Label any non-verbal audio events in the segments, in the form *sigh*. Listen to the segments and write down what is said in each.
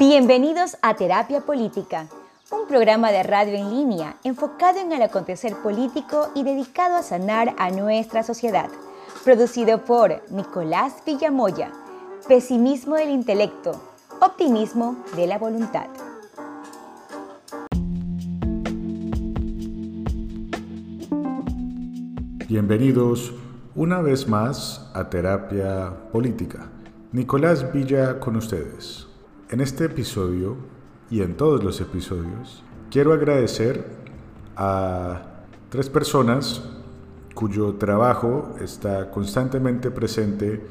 Bienvenidos a Terapia Política, un programa de radio en línea enfocado en el acontecer político y dedicado a sanar a nuestra sociedad. Producido por Nicolás Villamoya. Pesimismo del intelecto, optimismo de la voluntad. Bienvenidos una vez más a Terapia Política. Nicolás Villa con ustedes. En este episodio y en todos los episodios quiero agradecer a tres personas cuyo trabajo está constantemente presente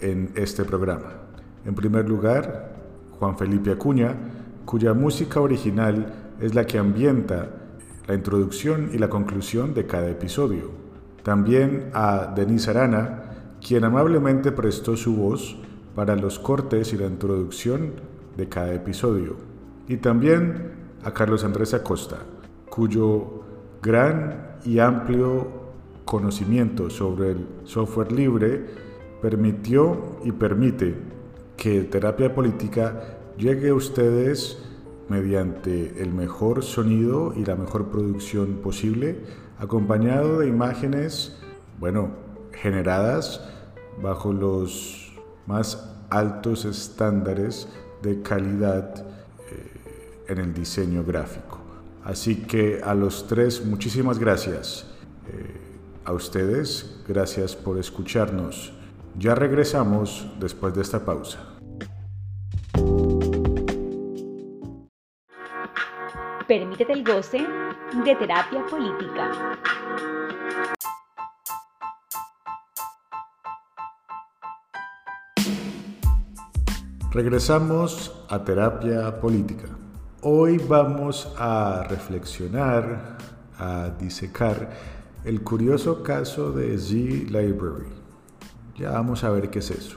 en este programa. En primer lugar, Juan Felipe Acuña, cuya música original es la que ambienta la introducción y la conclusión de cada episodio. También a Denise Arana, quien amablemente prestó su voz para los cortes y la introducción de cada episodio. Y también a Carlos Andrés Acosta, cuyo gran y amplio conocimiento sobre el software libre permitió y permite que terapia política llegue a ustedes mediante el mejor sonido y la mejor producción posible acompañado de imágenes, bueno, generadas bajo los más altos estándares de calidad eh, en el diseño gráfico. Así que a los tres, muchísimas gracias. Eh, a ustedes, gracias por escucharnos. Ya regresamos después de esta pausa. Permítete el goce de terapia política. Regresamos a terapia política. Hoy vamos a reflexionar, a disecar el curioso caso de Z Library. Ya vamos a ver qué es eso.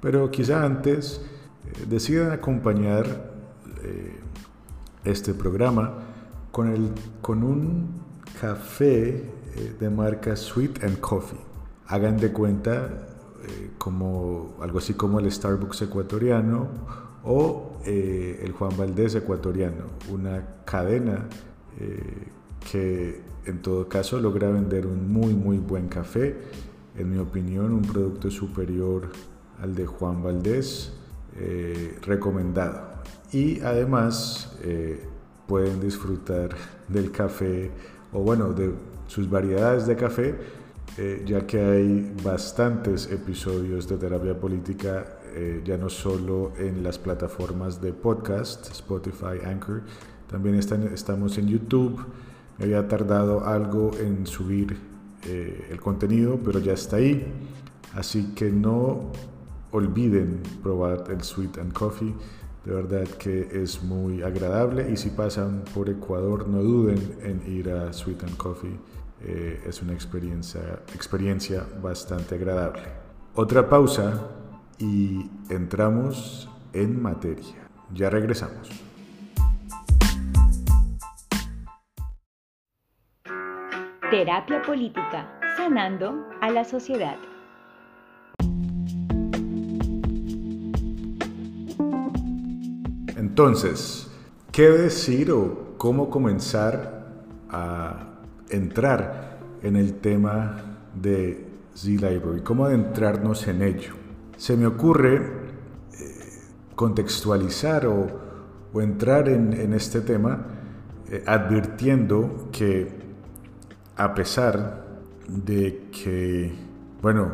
Pero quizá antes eh, decidan acompañar eh, este programa con, el, con un café eh, de marca Sweet and Coffee. Hagan de cuenta eh, como algo así como el Starbucks ecuatoriano o eh, el Juan Valdés ecuatoriano, una cadena que en todo caso logra vender un muy muy buen café, en mi opinión un producto superior al de Juan Valdés, recomendado. Y además eh, pueden disfrutar del café o bueno, de sus variedades de café, eh, ya que hay bastantes episodios de terapia política, eh, ya no solo en las plataformas de podcast, Spotify, Anchor, también estamos en YouTube. Me había tardado algo en subir el contenido, pero ya está ahí. Así que no olviden probar el Sweet and Coffee. De verdad que es muy agradable y si pasan por Ecuador no duden en ir a Sweet and Coffee. Eh, es una experiencia, experiencia bastante agradable. Otra pausa y entramos en materia. Ya regresamos. Terapia política, sanando a la sociedad. Entonces, ¿qué decir o cómo comenzar a entrar en el tema de Z-Library? ¿Cómo adentrarnos en ello? Se me ocurre eh, contextualizar o, entrar en, este tema eh, advirtiendo que a pesar de que, bueno,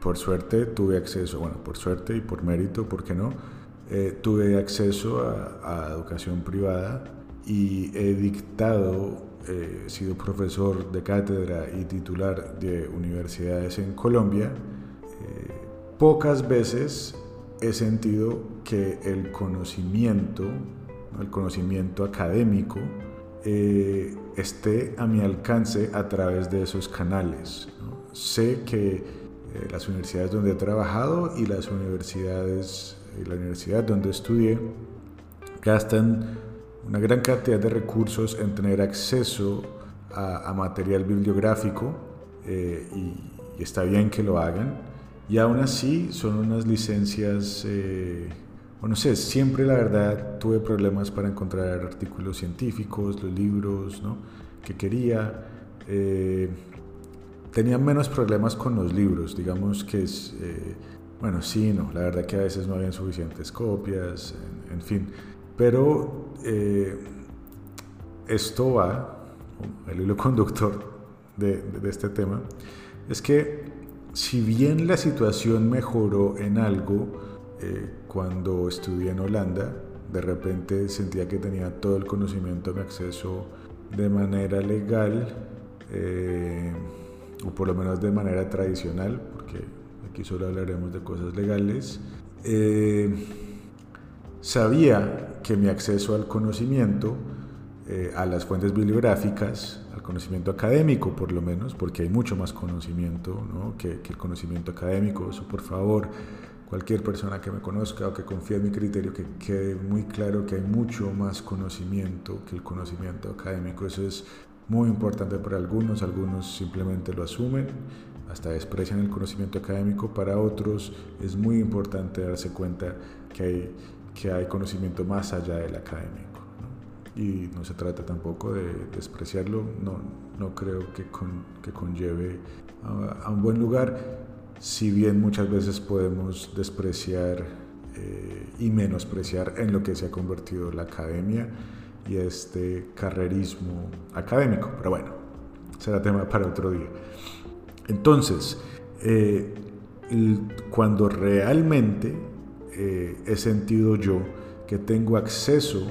por suerte tuve acceso, bueno, por suerte y por mérito, ¿por qué no? Eh, tuve acceso a, educación privada y he dictado, eh, sido profesor de cátedra y titular de universidades en Colombia. Eh, pocas veces he sentido que el conocimiento, el conocimiento académico, esté a mi alcance a través de esos canales. Sé que las universidades donde he trabajado y las universidades y la universidad donde estudié gastan una gran cantidad de recursos en tener acceso a, material bibliográfico eh, y, está bien que lo hagan. Y aún así son unas licencias eh, o no sé, siempre la verdad tuve problemas para encontrar artículos científicos, los libros ¿no? que quería. Eh, tenía menos problemas con los libros, digamos que es, eh, bueno, sí, no, la verdad que a veces no habían suficientes copias, en, fin, pero eh, esto va, el hilo conductor de, este tema, es que si bien la situación mejoró en algo, eh, cuando estudié en Holanda, de repente sentía que tenía todo el conocimiento, mi acceso de manera legal, eh, o por lo menos de manera tradicional, porque aquí solo hablaremos de cosas legales. Sabía que mi acceso al conocimiento, a las fuentes bibliográficas, al conocimiento académico por lo menos, porque hay mucho más conocimiento ¿no? que, que el conocimiento académico, eso por favor, cualquier persona que me conozca o que confíe en mi criterio, que quede muy claro que hay mucho más conocimiento que el conocimiento académico. Eso es muy importante para algunos, algunos simplemente lo asumen, hasta desprecian el conocimiento académico, para otros es muy importante darse cuenta que hay, que hay conocimiento más allá del académico. Y no se trata tampoco de despreciarlo, no, no creo que, que conlleve a, a un buen lugar si bien muchas veces podemos despreciar eh, y menospreciar en lo que se ha convertido la academia y este carrerismo académico. Pero bueno, será tema para otro día. Entonces, eh, cuando realmente eh, he sentido yo que tengo acceso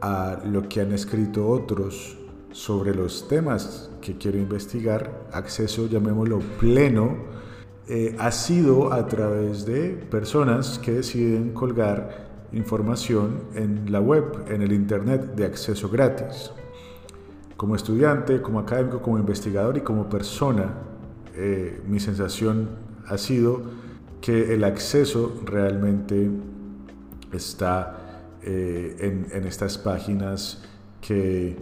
a lo que han escrito otros sobre los temas que quiero investigar, acceso, llamémoslo pleno, eh, ha sido a través de personas que deciden colgar información en la web, en el Internet de acceso gratis. Como estudiante, como académico, como investigador y como persona, eh, mi sensación ha sido que el acceso realmente está eh, en, estas páginas que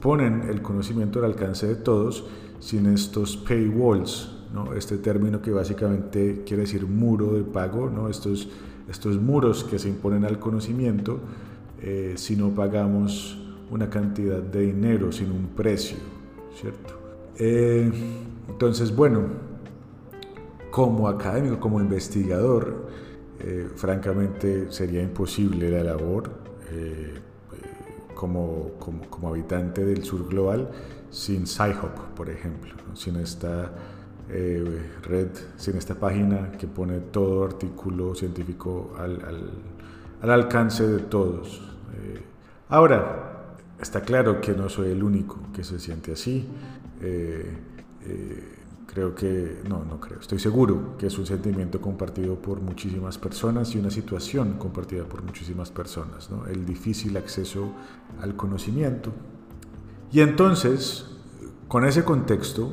ponen el conocimiento al alcance de todos sin estos paywalls, ¿no? este término que básicamente quiere decir muro de pago, ¿no? estos, estos muros que se imponen al conocimiento eh, si no pagamos una cantidad de dinero, sin un precio, ¿cierto? Eh, entonces, bueno, como académico, como investigador, eh, francamente sería imposible la labor como, como, como habitante del sur global sin SciHub, por ejemplo, sin esta eh, red, sin esta página que pone todo artículo científico al, al, alcance de todos. Eh, ahora, está claro que no soy el único que se siente así. Eh, creo que, no, no creo, estoy seguro que es un sentimiento compartido por muchísimas personas y una situación compartida por muchísimas personas, ¿no? el difícil acceso al conocimiento, y entonces, con ese contexto,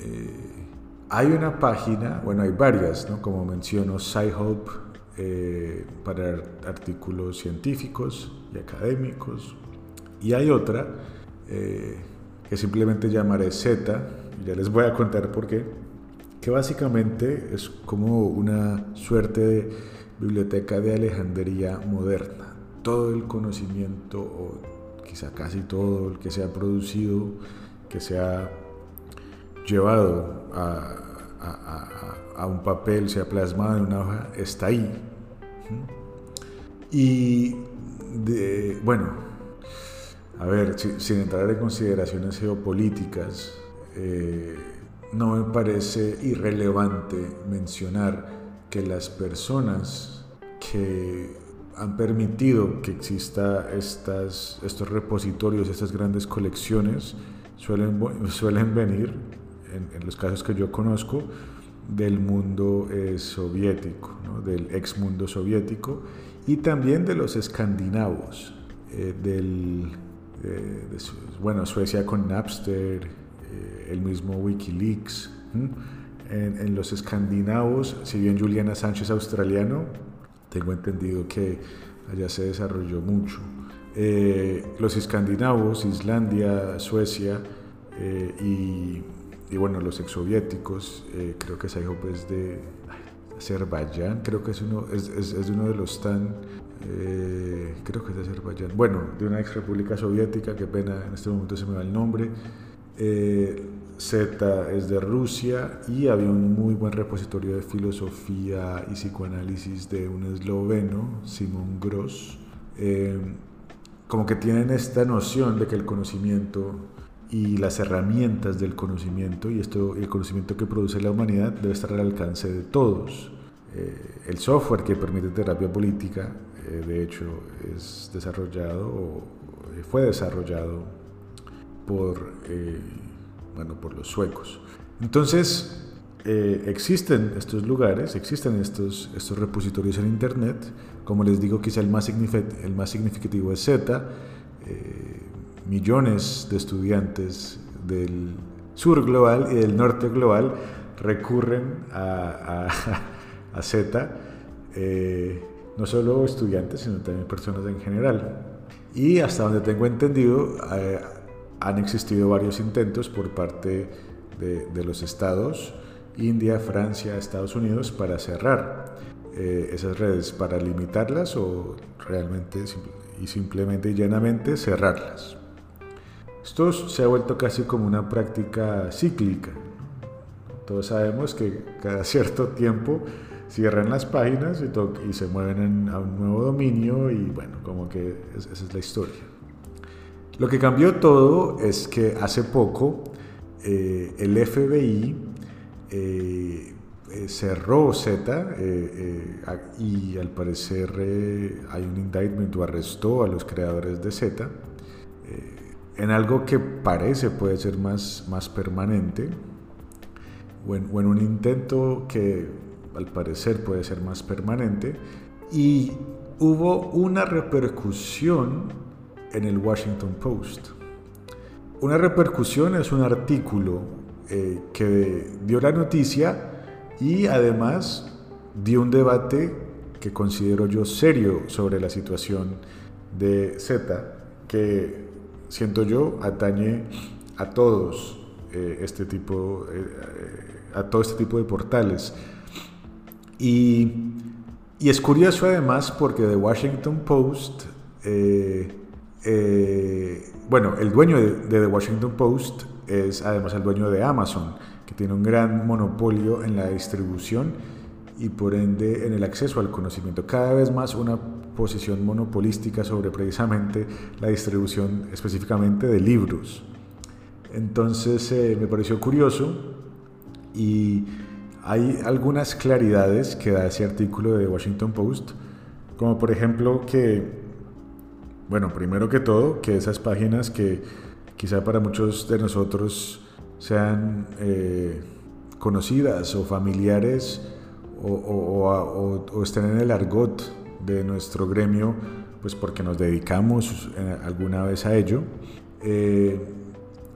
eh, hay una página, bueno, hay varias, ¿no? como menciono, SciHub eh, para artículos científicos y académicos, y hay otra eh, que simplemente llamaré Z, ya les voy a contar por qué, que básicamente es como una suerte de biblioteca de Alejandría moderna. Todo el conocimiento o quizá casi todo el que se ha producido, que se ha llevado a, un papel, se ha plasmado en una hoja, está ahí. Y bueno, a ver, sin entrar en consideraciones geopolíticas, eh, no me parece irrelevante mencionar que las personas que han permitido que exista estos repositorios, estas grandes colecciones, suelen, suelen venir, en, los casos que yo conozco, del mundo eh, soviético, del ex mundo soviético, y también de los escandinavos, eh, del, eh, bueno, Suecia con Napster, el mismo Wikileaks. En, en, los escandinavos, si bien Juliana Sánchez australiano, tengo entendido que allá se desarrolló mucho. Eh, los escandinavos, Islandia, Suecia eh, y, bueno, los exsoviéticos, eh, creo que Saihop es de, Azerbaiyán, creo que es uno, es, es, uno de los tan, eh, creo que es de Azerbaiyán, bueno, de una ex república soviética, qué pena, en este momento se me va el nombre. Eh, Z es de Rusia y había un muy buen repositorio de filosofía y psicoanálisis de un esloveno, Simón Gross. Eh, como que tienen esta noción de que el conocimiento y las herramientas del conocimiento y esto el conocimiento que produce la humanidad debe estar al alcance de todos. Eh, el software que permite terapia política, eh, de hecho, es desarrollado o eh, fue desarrollado por, bueno, por los suecos. Entonces, existen estos lugares, existen estos, estos repositorios en Internet. Como les digo, quizá el más, el más significativo es Z millones de estudiantes del sur global y del norte global recurren a, *laughs* a, Z, eh, no solo estudiantes, sino también personas en general. Y hasta donde tengo entendido, eh, han existido varios intentos por parte de, los estados, India, Francia, Estados Unidos, para cerrar eh, esas redes, para limitarlas o realmente y simplemente y llanamente cerrarlas. Esto se ha vuelto casi como una práctica cíclica. Todos sabemos que cada *laughs* cierto tiempo cierran las páginas y, se mueven a un nuevo dominio y bueno, como que esa es la historia. Lo que cambió todo es que hace poco eh, el FBI eh, eh, cerró Z y al parecer hay un indictment o arrestó a los creadores de Z en algo que parece puede ser más, más permanente, o en, un intento que al parecer puede ser más permanente, y hubo una repercusión en el Washington Post. Una repercusión es un artículo eh, que dio la noticia y además dio un debate que considero yo serio sobre la situación de Z, que siento yo, atañe a todos eh, este tipo, eh, a todo este tipo de portales. Y, es curioso además porque The Washington Post, bueno, el dueño de, The Washington Post es además el dueño de Amazon, que tiene un gran monopolio en la distribución y por ende en el acceso al conocimiento. Cada vez más una posición monopolística sobre precisamente la distribución específicamente de libros. Entonces eh, me pareció curioso y hay algunas claridades que da ese artículo de Washington Post, como por ejemplo que, bueno, primero que todo, que esas páginas que quizá para muchos de nosotros sean eh, conocidas o familiares o, estén en el argot de nuestro gremio, pues porque nos dedicamos eh, alguna vez a ello. Eh,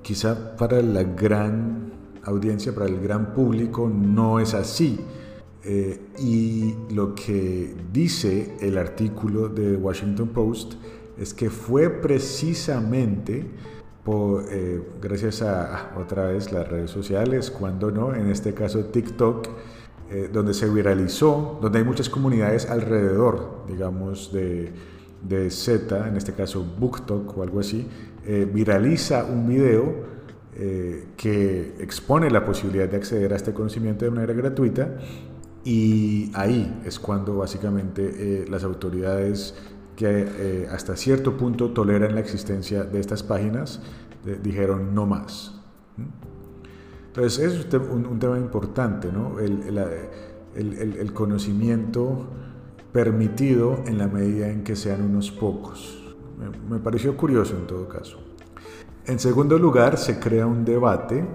quizá para la gran audiencia, para el gran público, no es así. Y lo que dice el artículo de Washington Post es que fue precisamente por, gracias a otra vez las redes sociales, cuando no, en este caso TikTok, eh, donde se viralizó, donde hay muchas comunidades alrededor, digamos, de, de Z, en este caso BookTok o algo así, eh, viraliza un video eh, que expone la posibilidad de acceder a este conocimiento de manera gratuita y ahí es cuando básicamente las autoridades que hasta cierto punto toleran la existencia de estas páginas dijeron no más. Entonces, es un, tema importante, ¿no? el, conocimiento permitido en la medida en que sean unos pocos. Me, pareció curioso en todo caso. En segundo lugar, se crea un debate,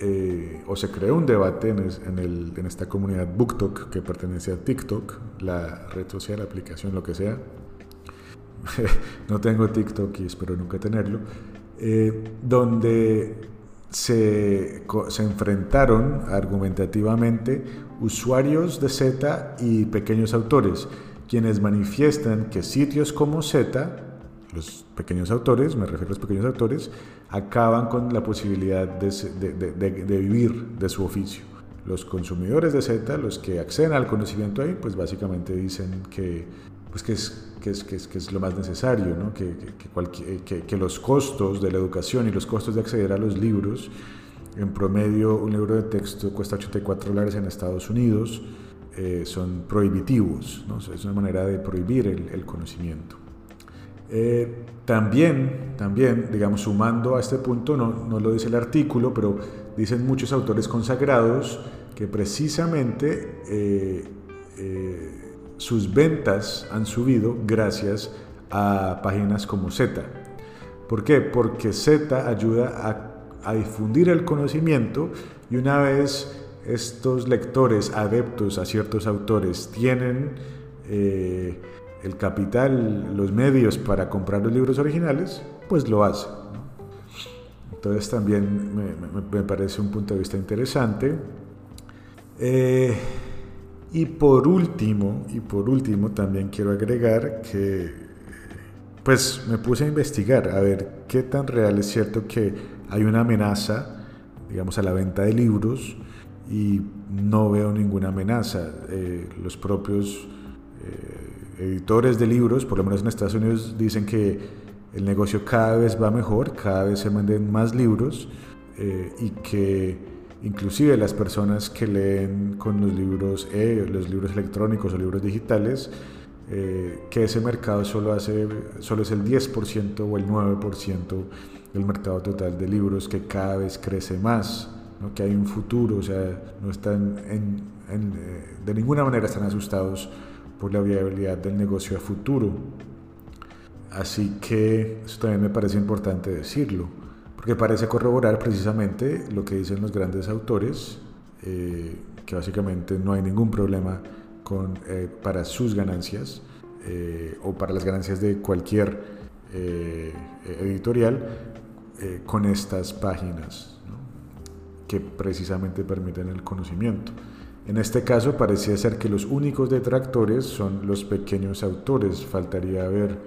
eh, o se creó un debate en, en, esta comunidad BookTok que pertenece a TikTok, la red social, la aplicación, lo que sea. *laughs* no tengo TikTok y espero nunca tenerlo. Eh, donde se, enfrentaron argumentativamente usuarios de Z y pequeños autores, quienes manifiestan que sitios como Z, los pequeños autores, me refiero a los pequeños autores, acaban con la posibilidad de, vivir de su oficio. los consumidores de Z, los que acceden al conocimiento ahí, pues básicamente dicen que, pues que, es, que, es, que, es, que es lo más necesario, ¿no? que, que, que, los costos de la educación y los costos de acceder a los libros, en promedio un libro de texto cuesta 84 dólares en Estados Unidos, eh, son prohibitivos, ¿no? es una manera de prohibir el, el conocimiento. Eh, también, también, digamos, sumando a este punto, no, no lo dice el artículo, pero dicen muchos autores consagrados que precisamente eh, eh, sus ventas han subido gracias a páginas como Z. ¿Por qué? Porque Z ayuda a, difundir el conocimiento y una vez estos lectores adeptos a ciertos autores tienen eh, el capital, los medios para comprar los libros originales, pues lo hace. Entonces también me, parece un punto de vista interesante. Eh, y por último, y por último también quiero agregar que pues me puse a investigar a ver qué tan real es cierto que hay una amenaza, digamos, a la venta de libros y no veo ninguna amenaza. Eh, los propios eh, editores de libros, por lo menos en Estados Unidos, dicen que el negocio cada vez va mejor, cada vez se venden más libros eh, y que inclusive las personas que leen con los libros e, los libros electrónicos o libros digitales, eh, que ese mercado solo, hace, solo es el 10% o el 9% del mercado total de libros, que cada vez crece más, que hay un futuro, o sea, no están en, eh, de ninguna manera están asustados por la viabilidad del negocio a futuro. Así que eso también me parece importante decirlo, porque parece corroborar precisamente lo que dicen los grandes autores, eh, que básicamente no hay ningún problema con, eh, para sus ganancias eh, o para las ganancias de cualquier editorial con estas páginas que precisamente permiten el conocimiento. En este caso parecía ser que los únicos detractores son los pequeños autores, faltaría ver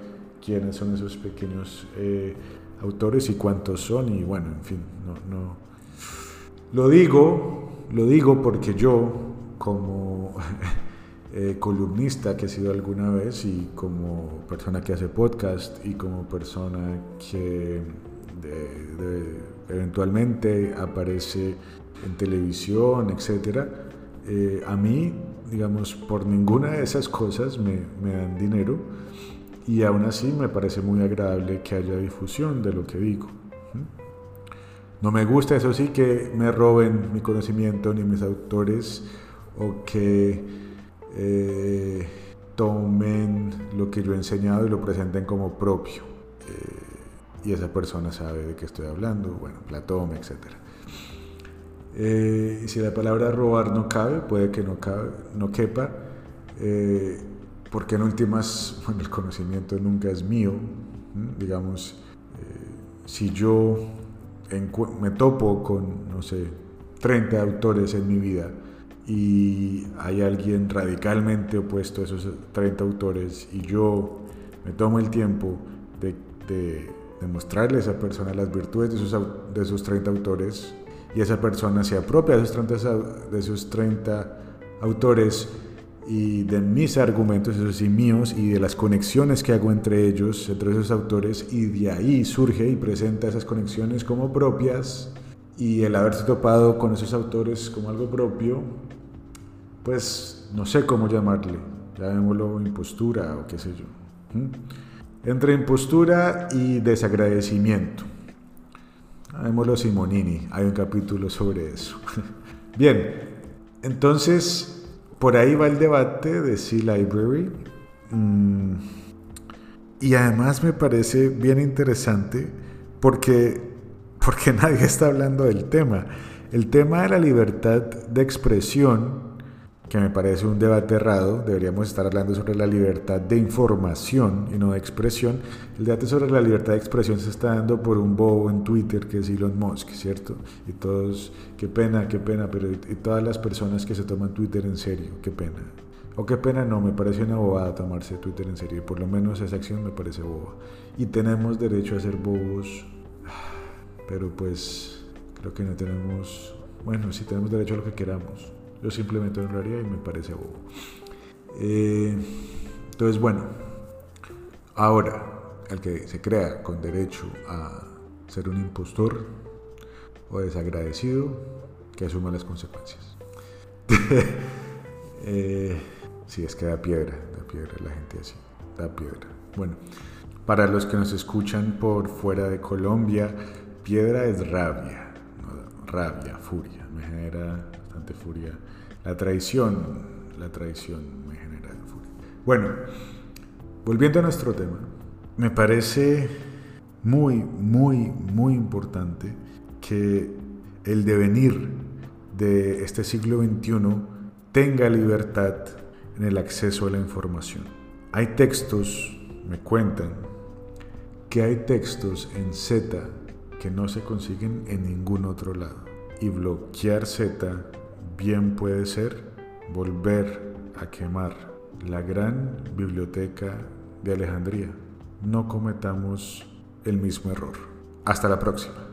quiénes son esos pequeños eh, autores y cuántos son y bueno, en fin, no, no. Lo digo, lo digo porque yo como *laughs* eh, columnista que he sido alguna vez y como persona que hace podcast y como persona que eventualmente aparece en televisión, etcétera, eh, a mí, digamos, por ninguna de esas cosas me, me dan dinero y aún así me parece muy agradable que haya difusión de lo que digo. No me gusta, eso sí, que me roben mi conocimiento ni mis autores o que eh, tomen lo que yo he enseñado y lo presenten como propio. Eh, y esa persona sabe de qué estoy hablando, bueno, Platón, etc. Eh, y si la palabra robar no cabe, puede que no, cabe, no quepa porque en últimas, *laughs* bueno, el conocimiento nunca es mío, digamos, eh, si yo me topo con, no sé, 30 autores en mi vida y hay alguien radicalmente opuesto a esos 30 autores y yo me tomo el tiempo de, de, mostrarle a esa persona las virtudes de esos, de esos 30 autores y esa persona se apropia de esos 30, de esos 30 autores y de mis argumentos, esos sí míos, y de las conexiones que hago entre ellos, entre esos autores, y de ahí surge y presenta esas conexiones como propias, y el haberse topado con esos autores como algo propio, pues no sé cómo llamarle, llamémoslo impostura o qué sé yo. Entre impostura y desagradecimiento. Llamémoslo Simonini, hay un capítulo sobre eso. *laughs* Bien, entonces por ahí va el debate de Sea Library. Mm, y además me parece bien interesante porque, porque *laughs* nadie está hablando del tema. El tema de la libertad de expresión que me parece un debate errado, deberíamos estar hablando sobre la libertad de información y no de expresión. El debate sobre la libertad de expresión se está dando por un bobo en Twitter que es Elon Musk, ¿cierto? Y todos, qué pena, qué pena, pero y todas las personas que se toman Twitter en serio, qué pena. O qué pena, no, me parece una bobada tomarse Twitter en serio, por lo menos esa acción me parece boba. Y tenemos derecho a ser bobos, pero pues creo que no tenemos Bueno, sí tenemos derecho a lo que queramos. Yo simplemente honraría y me parece bobo. Eh, entonces, bueno, ahora, el que se crea con derecho a ser un impostor o desagradecido, que asuma las consecuencias. *laughs* eh, sí, es que da piedra, da piedra la gente así, da piedra. Bueno, para los que nos escuchan por fuera de Colombia, piedra es rabia, rabia, furia, me genera furia. La traición, la traición me genera furia. Bueno, volviendo a nuestro tema, me parece muy, muy, muy importante que el devenir de este siglo XXI tenga libertad en el acceso a la información. Hay textos, me cuentan, que hay textos en Z que no se consiguen en ningún otro lado. Y bloquear Z bien puede ser volver a quemar la gran biblioteca de Alejandría. No cometamos el mismo error. Hasta la próxima.